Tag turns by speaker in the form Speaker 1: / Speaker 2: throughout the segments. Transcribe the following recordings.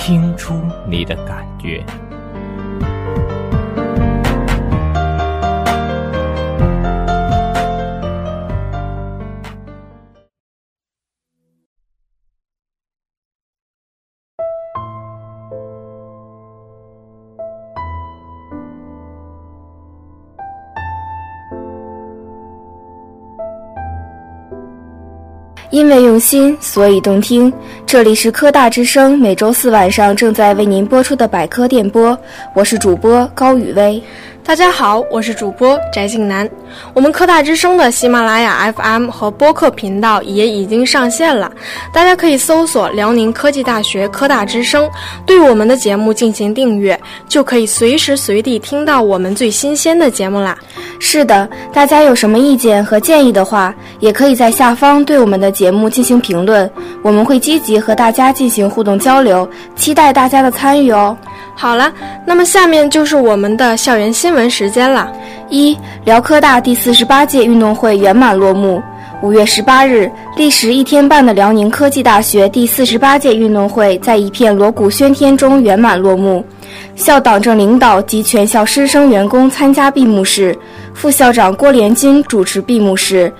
Speaker 1: 听出你的感觉。
Speaker 2: 因为用心，所以动听。这里是科大之声，每周四晚上正在为您播出的百科电波，我是主播高雨薇。
Speaker 3: 大家好，我是主播翟静楠。我们科大之声的喜马拉雅 FM 和播客频道也已经上线了，大家可以搜索辽宁科技大学科大之声，对我们的节目进行订阅，就可以随时随地听到我们最新鲜的节目啦。
Speaker 2: 是的，大家有什么意见和建议的话，也可以在下方对我们的节目进行评论，我们会积极和大家进行互动交流，期待大家的参与哦。
Speaker 3: 好了，那么下面就是我们的校园新闻时间了。
Speaker 2: 一，辽科大第四十八届运动会圆满落幕。五月十八日，历时一天半的辽宁科技大学第四十八届运动会在一片锣鼓喧天中圆满落幕。校党政领导及全校师生员工参加闭幕式，副校长郭连金主持闭幕式，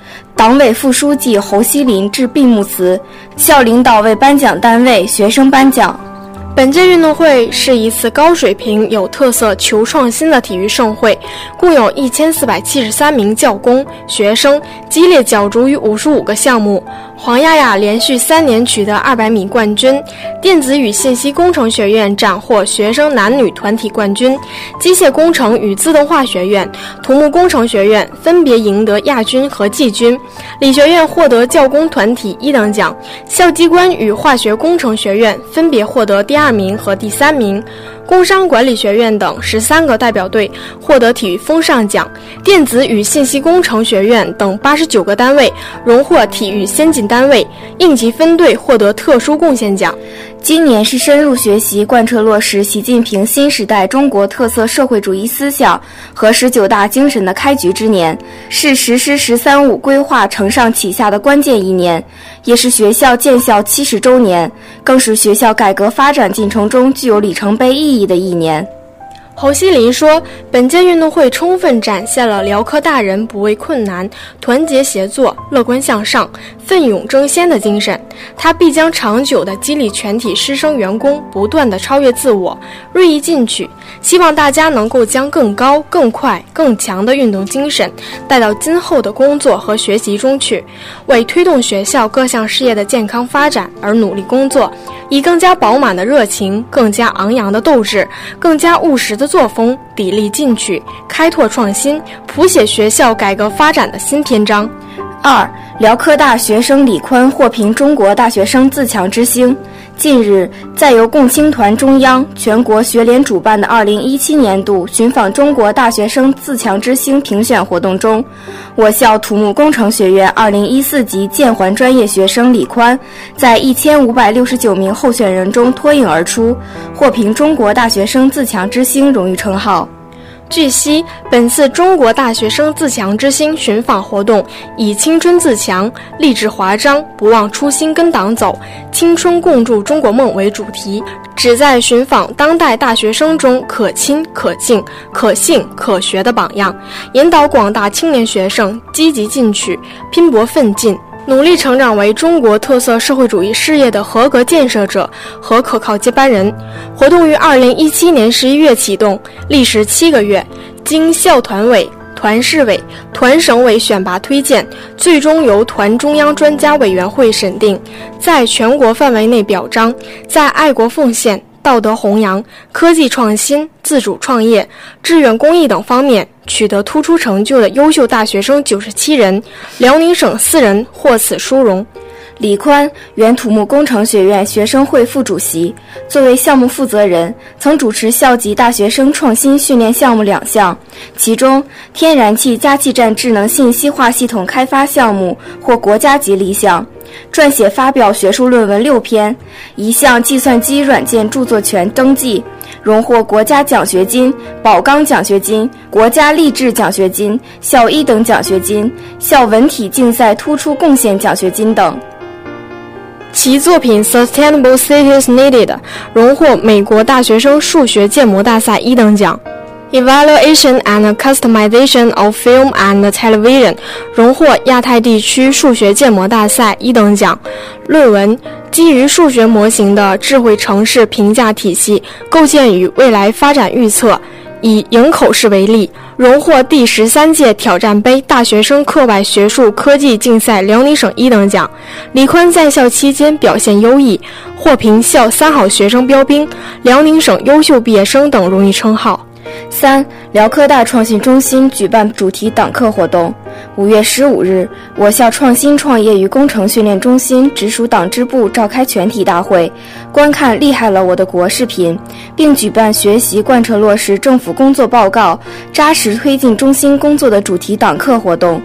Speaker 2: 党委副书记侯锡林致闭幕词，校领导为颁奖单位、学生颁奖。
Speaker 3: 本届运动会是一次高水平、有特色、求创新的体育盛会，共有一千四百七十三名教工、学生激烈角逐于五十五个项目。黄亚亚连续三年取得二百米冠军，电子与信息工程学院斩获学生男女团体冠军，机械工程与自动化学院、土木工程学院分别赢得亚军和季军，理学院获得教工团体一等奖，校机关与化学工程学院分别获得第二名和第三名。工商管理学院等十三个代表队获得体育风尚奖，电子与信息工程学院等八十九个单位荣获体育先进单位，应急分队获得特殊贡献奖。
Speaker 2: 今年是深入学习、贯彻落实习近平新时代中国特色社会主义思想和十九大精神的开局之年，是实施“十三五”规划承上启下的关键一年，也是学校建校七十周年，更是学校改革发展进程中具有里程碑意义的一年。
Speaker 3: 侯锡林说：“本届运动会充分展现了辽科大人不畏困难、团结协作、乐观向上、奋勇争先的精神。他必将长久地激励全体师生员工，不断地超越自我，锐意进取。希望大家能够将更高、更快、更强的运动精神带到今后的工作和学习中去，为推动学校各项事业的健康发展而努力工作，以更加饱满的热情、更加昂扬的斗志、更加务实的作风，砥砺进取，开拓创新，谱写学校改革发展的新篇章。
Speaker 2: 二，辽科大学生李宽获评中国大学生自强之星。近日，在由共青团中央、全国学联主办的2017年度寻访中国大学生自强之星评选活动中，我校土木工程学院2014级建环专业学生李宽，在1569名候选人中脱颖而出，获评中国大学生自强之星荣誉称号。
Speaker 3: 据悉，本次中国大学生自强之星寻访活动以“青春自强，励志华章，不忘初心跟党走，青春共筑中国梦”为主题，旨在寻访当代大学生中可亲、可敬、可信、可学的榜样，引导广大青年学生积极进取、拼搏奋进。努力成长为中国特色社会主义事业的合格建设者和可靠接班人。活动于二零一七年十一月启动，历时七个月，经校团委、团市委、团省委选拔推荐，最终由团中央专家委员会审定，在全国范围内表彰，在爱国奉献、道德弘扬、科技创新、自主创业、志愿公益等方面取得突出成就的优秀大学生九十七人，辽宁省四人获此殊荣。
Speaker 2: 李宽，原土木工程学院学生会副主席，作为项目负责人，曾主持校级大学生创新训练项目两项，其中天然气加气站智能信息化系统开发项目获国家级立项，撰写发表学术论文六篇，一项计算机软件著作权登记，荣获国家奖学金、宝钢奖学金、国家励志奖学金、校一等奖学金、校文体竞赛突出贡献奖学金等。
Speaker 3: 其作品《Sustainable Cities Needed》荣获美国大学生数学建模大赛一等奖，《Evaluation and Customization of Film and Television》荣获亚太地区数学建模大赛一等奖。论文基于数学模型的智慧城市评价体系构建与未来发展预测。以营口市为例，荣获第十三届挑战杯大学生课外学术科技竞赛辽宁省一等奖。李宽在校期间表现优异，获评校三好学生标兵、辽宁省优秀毕业生等荣誉称号。
Speaker 2: 三辽科大创新中心举办主题党课活动。五月十五日，我校创新创业与工程训练中心直属党支部召开全体大会，观看“厉害了我的国”视频，并举办学习贯彻落实政府工作报告、扎实推进中心工作的主题党课活动。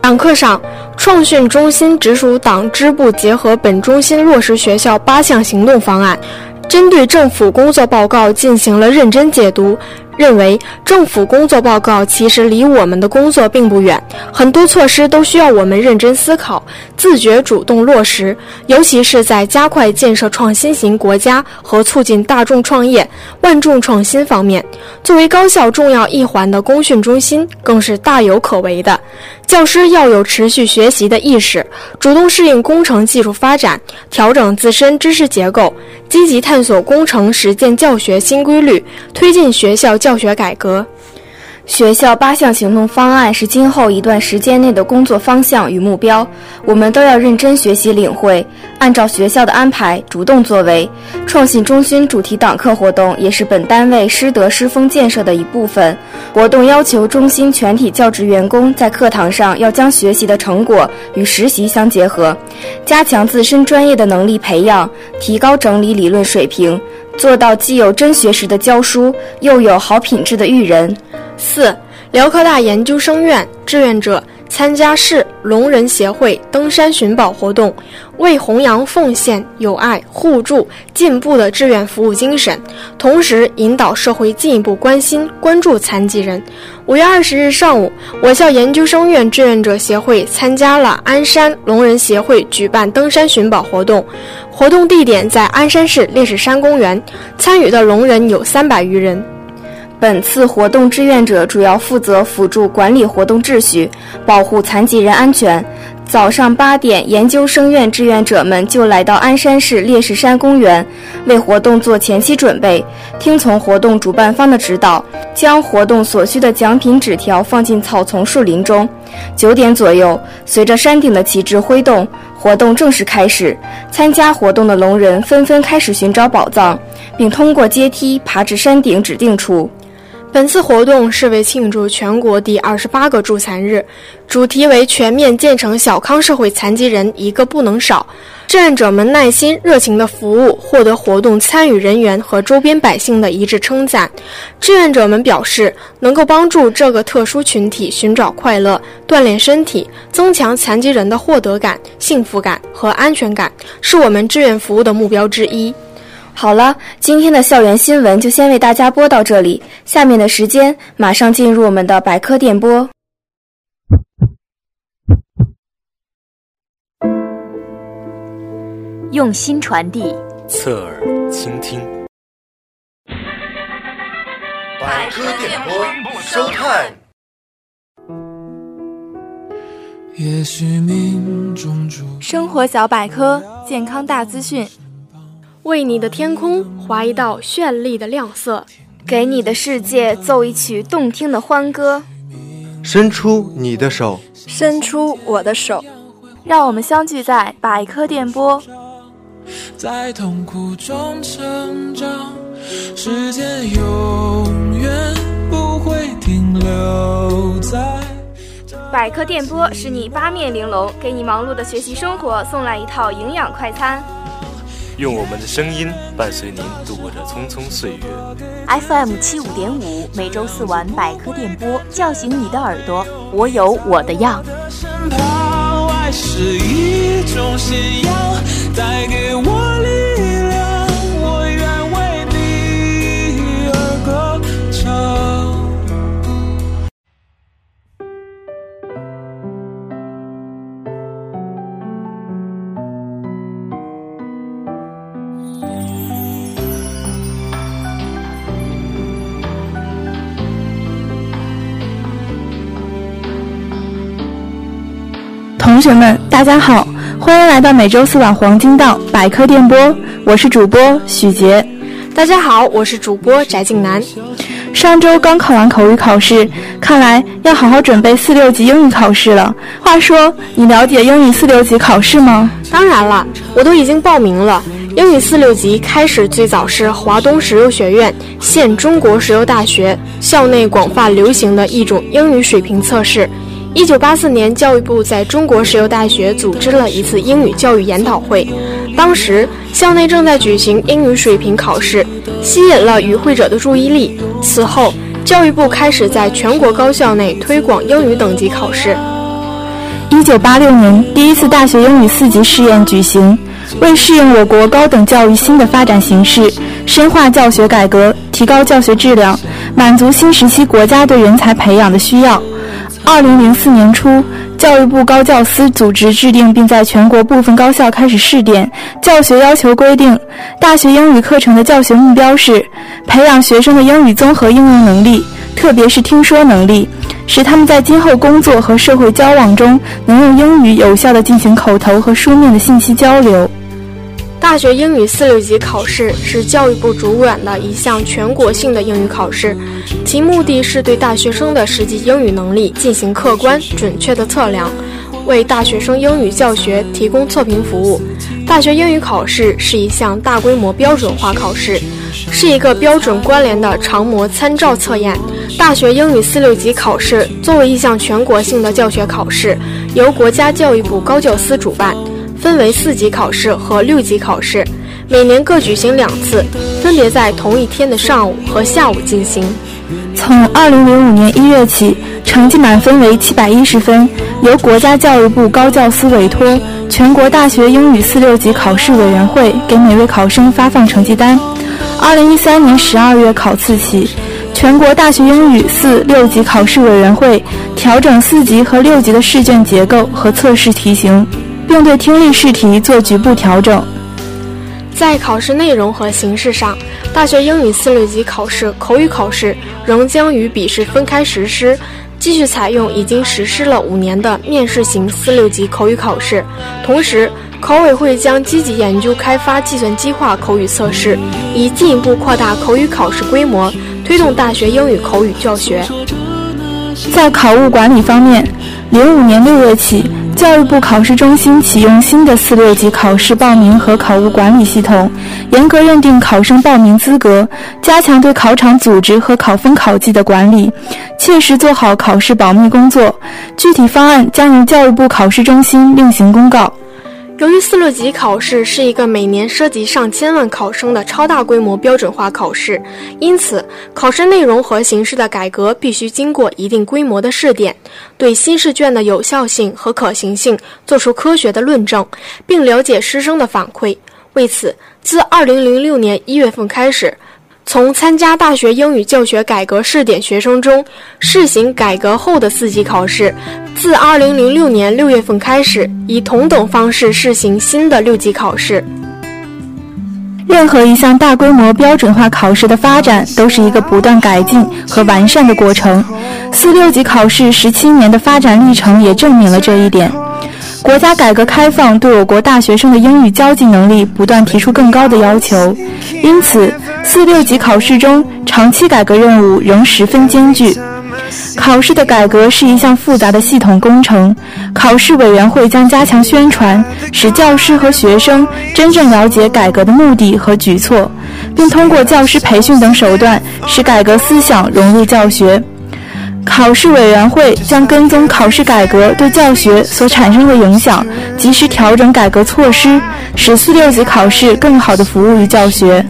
Speaker 3: 党课上，创训中心直属党支部结合本中心落实学校八项行动方案，针对政府工作报告进行了认真解读。认为政府工作报告其实离我们的工作并不远，很多措施都需要我们认真思考、自觉主动落实。尤其是在加快建设创新型国家和促进大众创业、万众创新方面，作为高校重要一环的工训中心，更是大有可为的。教师要有持续学习的意识，主动适应工程技术发展，调整自身知识结构，积极探索工程实践教学新规律，推进学校教。学改革，
Speaker 2: 学校八项行动方案是今后一段时间内的工作方向与目标，我们都要认真学习领会，按照学校的安排主动作为。创新中心主题党课活动也是本单位师德师风建设的一部分。活动要求中心全体教职员工在课堂上要将学习的成果与实习相结合，加强自身专业的能力培养，提高整理理论水平。做到既有真学识的教书，又有好品质的育人。
Speaker 3: 四，辽科大研究生院志愿者参加市聋人协会登山寻宝活动，为弘扬奉献、友爱、互助、进步的志愿服务精神，同时引导社会进一步关心、关注残疾人。五月二十日上午，我校研究生院志愿者协会参加了鞍山聋人协会举办登山寻宝活动，活动地点在鞍山市烈士山公园，参与的聋人有三百余人。
Speaker 2: 本次活动志愿者主要负责辅助管理活动秩序，保护残疾人安全。早上八点，研究生院志愿者们就来到鞍山市烈士山公园，为活动做前期准备，听从活动主办方的指导，将活动所需的奖品纸条放进草丛树林中。九点左右，随着山顶的旗帜挥动，活动正式开始。参加活动的聋人纷纷开始寻找宝藏，并通过阶梯爬至山顶指定处。
Speaker 3: 本次活动是为庆祝全国第二十八个助残日，主题为“全面建成小康社会，残疾人一个不能少”。志愿者们耐心热情的服务，获得活动参与人员和周边百姓的一致称赞。志愿者们表示，能够帮助这个特殊群体寻找快乐、锻炼身体、增强残疾人的获得感、幸福感和安全感，是我们志愿服务的目标之一。
Speaker 2: 好了，今天的校园新闻就先为大家播到这里。下面的时间马上进入我们的百科电波，
Speaker 4: 用心传递，
Speaker 1: 侧耳倾听。
Speaker 5: 百科电波收看。
Speaker 6: 生活小百科，健康大资讯。
Speaker 3: 为你的天空划一道绚丽的亮色，
Speaker 2: 给你的世界奏一曲动听的欢歌。
Speaker 5: 伸出你的手，
Speaker 6: 伸出我的手，让我们相聚在百科电波。
Speaker 7: 在痛苦中成长，时间永远不会停留在。
Speaker 6: 百科电波使你八面玲珑，给你忙碌的学习生活送来一套营养快餐。
Speaker 1: 用我们的声音伴随您度过这匆匆岁月。
Speaker 8: FM 七五点五，每周四晚百科电波，叫醒你的耳朵。我有我的样。
Speaker 7: 是一种信仰，带给我
Speaker 6: 同学们，大家好，欢迎来到每周四晚黄金档百科电波，我是主播许杰。
Speaker 3: 大家好，我是主播翟静南。
Speaker 6: 上周刚考完口语考试，看来要好好准备四六级英语考试了。话说，你了解英语四六级考试吗？
Speaker 3: 当然了，我都已经报名了。英语四六级开始最早是华东石油学院（现中国石油大学）校内广泛流行的一种英语水平测试。一九八四年，教育部在中国石油大学组织了一次英语教育研讨会，当时校内正在举行英语水平考试，吸引了与会者的注意力。此后，教育部开始在全国高校内推广英语等级考试。
Speaker 6: 一九八六年，第一次大学英语四级试验举行，为适应我国高等教育新的发展形势，深化教学改革，提高教学质量，满足新时期国家对人才培养的需要。二零零四年初，教育部高教司组织制定，并在全国部分高校开始试点。教学要求规定，大学英语课程的教学目标是培养学生的英语综合应用能力，特别是听说能力，使他们在今后工作和社会交往中能用英语有效地进行口头和书面的信息交流。
Speaker 3: 大学英语四六级考试是教育部主管的一项全国性的英语考试，其目的是对大学生的实际英语能力进行客观准确的测量，为大学生英语教学提供测评服务。大学英语考试是一项大规模标准化考试，是一个标准关联的常模参照测验。大学英语四六级考试作为一项全国性的教学考试，由国家教育部高教司主办。分为四级考试和六级考试，每年各举行两次，分别在同一天的上午和下午进行。
Speaker 6: 从二零零五年一月起，成绩满分为七百一十分，由国家教育部高教司委托全国大学英语四六级考试委员会给每位考生发放成绩单。二零一三年十二月考次起，全国大学英语四六级考试委员会调整四级和六级的试卷结构和测试题型。并对听力试题做局部调整。
Speaker 3: 在考试内容和形式上，大学英语四六级考试口语考试仍将与笔试分开实施，继续采用已经实施了五年的面试型四六级口语考试。同时，考委会将积极研究开发计算机化口语测试，以进一步扩大口语考试规模，推动大学英语口语教学。
Speaker 6: 在考务管理方面，零五年六月起。教育部考试中心启用新的四六级考试报名和考务管理系统，严格认定考生报名资格，加强对考场组织和考分考绩的管理，切实做好考试保密工作。具体方案将由教育部考试中心另行公告。
Speaker 3: 由于四六级考试是一个每年涉及上千万考生的超大规模标准化考试，因此考试内容和形式的改革必须经过一定规模的试点，对新试卷的有效性和可行性做出科学的论证，并了解师生的反馈。为此，自二零零六年一月份开始。从参加大学英语教学改革试点学生中试行改革后的四级考试，自2006年6月份开始，以同等方式试行新的六级考试。
Speaker 6: 任何一项大规模标准化考试的发展，都是一个不断改进和完善的过程。四六级考试十七年的发展历程也证明了这一点。国家改革开放对我国大学生的英语交际能力不断提出更高的要求，因此。四六级考试中，长期改革任务仍十分艰巨。考试的改革是一项复杂的系统工程，考试委员会将加强宣传，使教师和学生真正了解改革的目的和举措，并通过教师培训等手段，使改革思想融入教学。考试委员会将跟踪考试改革对教学所产生的影响，及时调整改革措施，使四六级考试更好地服务于教学。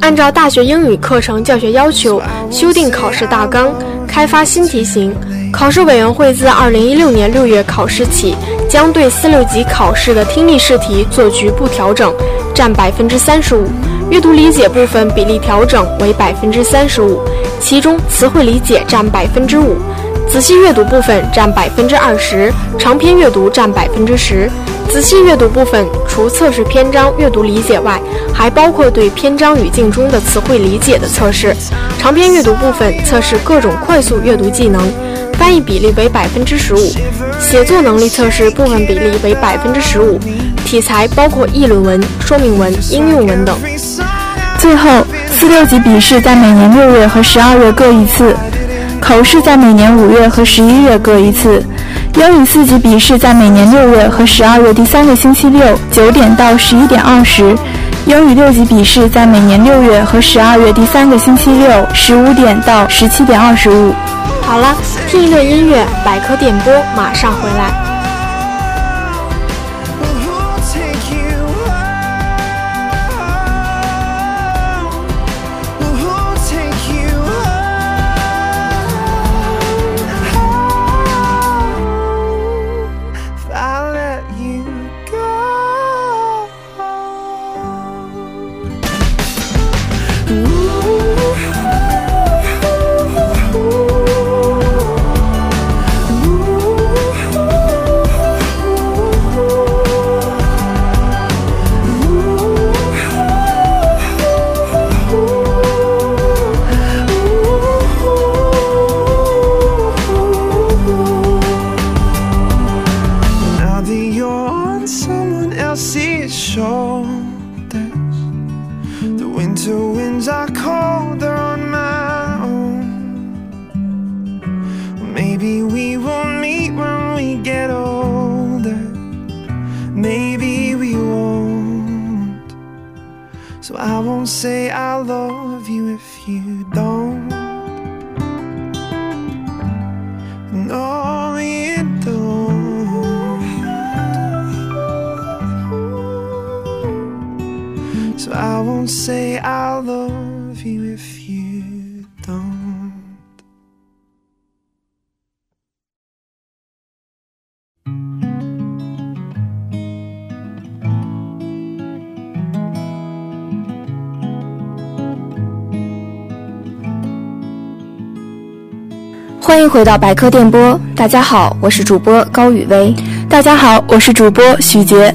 Speaker 3: 按照大学英语课程教学要求，修订考试大纲，开发新题型。考试委员会自二零一六年六月考试起，将对四六级考试的听力试题做局部调整，占百分之三十五；阅读理解部分比例调整为百分之三十五，其中词汇理解占百分之五，仔细阅读部分占百分之二十，长篇阅读占百分之十。仔细阅读部分除测试篇章阅读理解外，还包括对篇章语境中的词汇理解的测试。长篇阅读部分测试各种快速阅读技能，翻译比例为百分之十五，写作能力测试部分比例为百分之十五。题材包括议论文、说明文、应用文等。
Speaker 6: 最后，四六级笔试在每年六月和十二月各一次，口试在每年五月和十一月各一次。英语四级笔试在每年六月和十二月第三个星期六九点到十一点二十，英语六级笔试在每年六月和十二月第三个星期六十五点到十七点二十五。
Speaker 3: 好了，听一段音乐，百科电波马上回来。
Speaker 2: 欢迎回到百科电波，大家好，我是主播高雨薇。
Speaker 6: 大家好，我是主播许杰。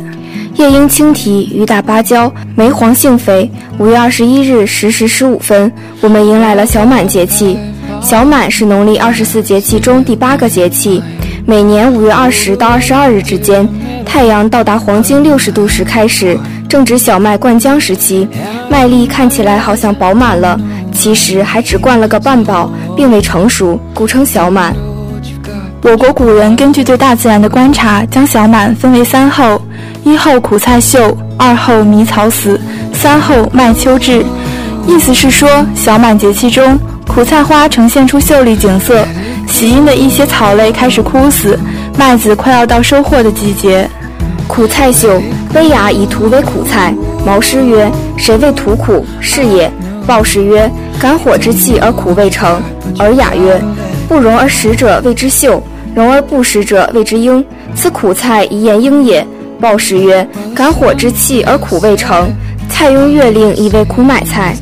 Speaker 2: 夜莺轻啼，雨打芭蕉，梅黄杏肥。五月二十一日十时十五分，我们迎来了小满节气。小满是农历二十四节气中第八个节气，每年五月二十到二十二日之间，太阳到达黄经六十度时开始，正值小麦灌浆时期，麦粒看起来好像饱满了。其实还只灌了个半饱，并未成熟，故称小满。
Speaker 6: 我国古人根据对大自然的观察，将小满分为三候：一候苦菜秀，二候迷草死，三候麦秋至。意思是说，小满节气中，苦菜花呈现出秀丽景色，喜阴的一些草类开始枯死，麦子快要到收获的季节。
Speaker 2: 苦菜秀，威雅以图为苦菜。毛诗曰：“谁为土苦？是也。”鲍氏曰：“感火之气而苦未成。”尔雅曰：“不容而食者谓之秀，容而不食者谓之英。此苦菜宜言英也。”鲍氏曰：“感火之气而苦未成，蔡邕月令以为苦买菜。”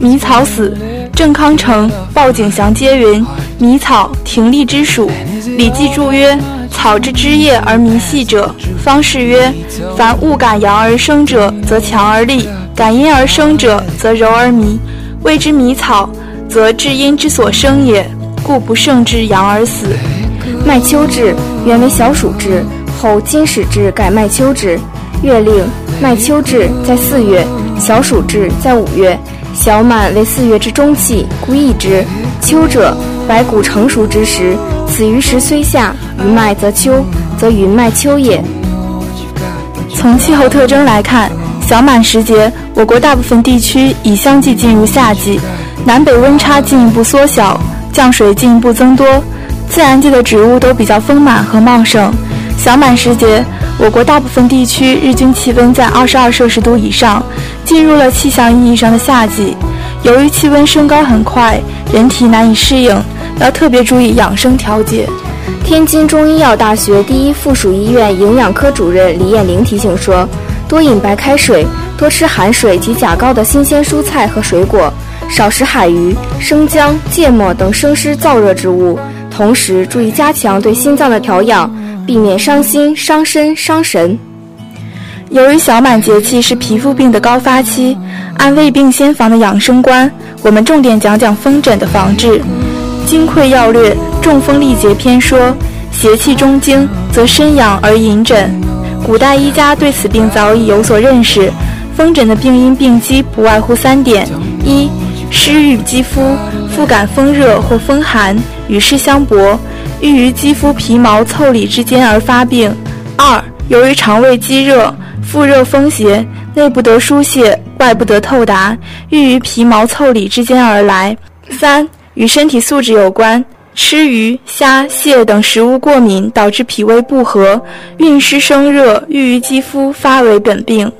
Speaker 6: 迷草死，郑康成、鲍景祥皆云：“迷草，庭立之属。”《礼记》注曰：“草之枝叶而弥细者。”方士曰：“凡物感阳而生者，则强而立。”感阴而生者，则柔而弥，谓之迷草，则至阴之所生也，故不胜之阳而死。
Speaker 2: 麦秋至，原为小暑至，后金始至改麦秋至。月令麦秋至在四月，小暑至在五月。小满为四月之中气，故易之。秋者，白谷成熟之时，此余时虽夏，余麦则秋，则云麦秋也。
Speaker 6: 从气候特征来看。小满时节，我国大部分地区已相继进入夏季，南北温差进一步缩小，降水进一步增多，自然界的植物都比较丰满和茂盛。小满时节，我国大部分地区日均气温在二十二摄氏度以上，进入了气象意义上的夏季。由于气温升高很快，人体难以适应，要特别注意养生调节。
Speaker 2: 天津中医药大学第一附属医院营养科主任李艳玲提醒说：多饮白开水，多吃含水及钾高的新鲜蔬菜和水果，少食海鱼、生姜、芥末等生湿燥热之物。同时，注意加强对心脏的调养，避免伤心、伤身、伤神。
Speaker 6: 由于小满节气是皮肤病的高发期，按未病先防的养生观，我们重点讲讲风疹的防治。《金匮要略·中风历节篇》说：“邪气中经，则身痒而引疹。”古代医家对此病早已有所认识。风疹的病因病机不外乎三点：一、湿郁肌肤，复感风热或风寒，与湿相搏，郁于肌肤皮毛腠理之间而发病；二、由于肠胃积热，腹热风邪，内不得疏泄，外不得透达，郁于皮毛腠理之间而来；三、与身体素质有关，吃鱼、虾、蟹等食物过敏，导致脾胃不和，运湿生热，郁于肌肤，发为本病。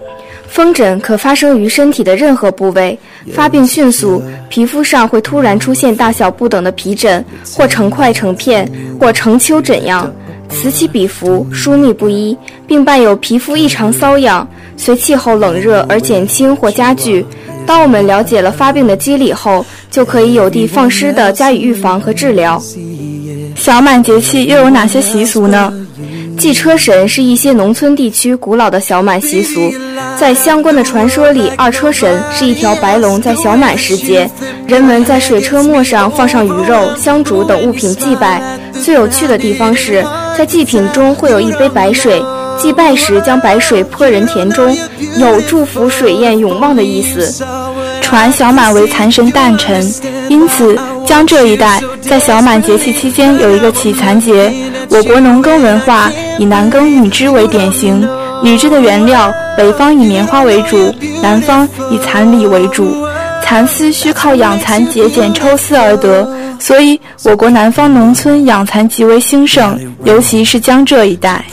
Speaker 2: 风疹可发生于身体的任何部位，发病迅速，皮肤上会突然出现大小不等的皮疹，或成块成片，或成丘疹样，此起彼伏，疏密不一，并伴有皮肤异常瘙痒，随气候冷热而减轻或加剧。当我们了解了发病的机理后，就可以有的放矢地加以预防和治疗。
Speaker 6: 小满节气又有哪些习俗呢？
Speaker 2: 祭车神是一些农村地区古老的小满习俗。在相关的传说里，二车神是一条白龙，在小满时节，人们在水车末上放上鱼肉、香烛等物品祭拜。最有趣的地方是在祭品中会有一杯白水，祭拜时将白水泼人田中，有祝福水淹永旺的意思。
Speaker 6: 传小满为蚕神诞辰，因此江浙一带在小满节气期间有一个祈蚕节。我国农耕文化以男耕女织为典型，女织的原料北方以棉花为主，南方以蚕缕为主。蚕丝需靠养蚕节俭抽丝而得，所以我国南方农村养蚕极为兴盛，尤其是江浙一带。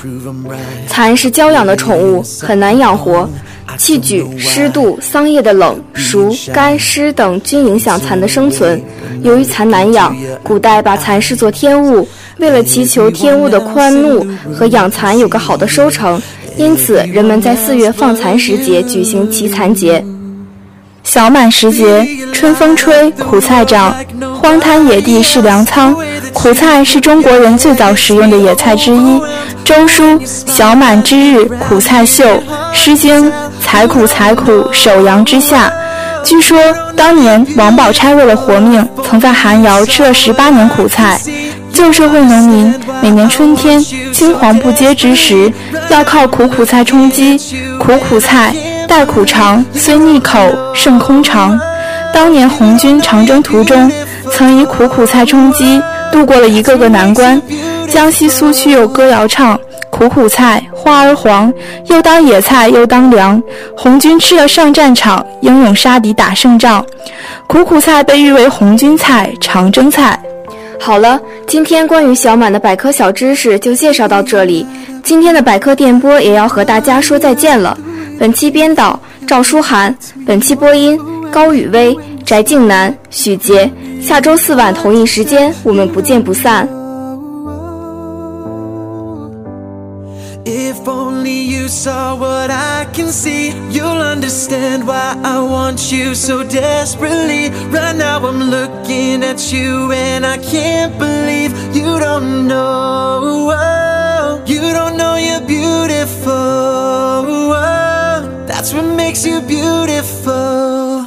Speaker 2: 蚕是娇养的宠物，很难养活。气举、湿度、桑叶的冷、熟、干、湿等均影响蚕的生存。由于蚕难养，古代把蚕视作天物。为了祈求天物的宽怒和养蚕有个好的收成，因此人们在四月放蚕时节举行祈蚕节。
Speaker 6: 小满时节，春风吹，苦菜长，荒滩野地是粮仓。苦菜是中国人最早食用的野菜之一。周书小满之日，苦菜秀。诗经采苦采苦，守阳之下。据说当年王宝钗为了活命，曾在寒窑吃了十八年苦菜。旧社会农民每年春天青黄不接之时，要靠苦苦菜充饥。苦苦菜。带苦长，虽腻口，胜空肠。当年红军长征途中，曾以苦苦菜充饥，度过了一个个难关。江西苏区有歌谣唱：“苦苦菜，花儿黄，又当野菜又当粮。红军吃了上战场，英勇杀敌打胜仗。”苦苦菜被誉为红军菜、长征菜。
Speaker 2: 好了，今天关于小满的百科小知识就介绍到这里。今天的百科电波也要和大家说再见了。本期编导赵书涵，本期播音高雨薇、翟静南、许杰。下周四晚同一时间，我们不见不散。
Speaker 7: Only you saw what I can see, you'll understand why I want you so desperately. Right now I'm looking at you and I can't believe you don't know. You don't know you're beautiful. That's what makes you beautiful.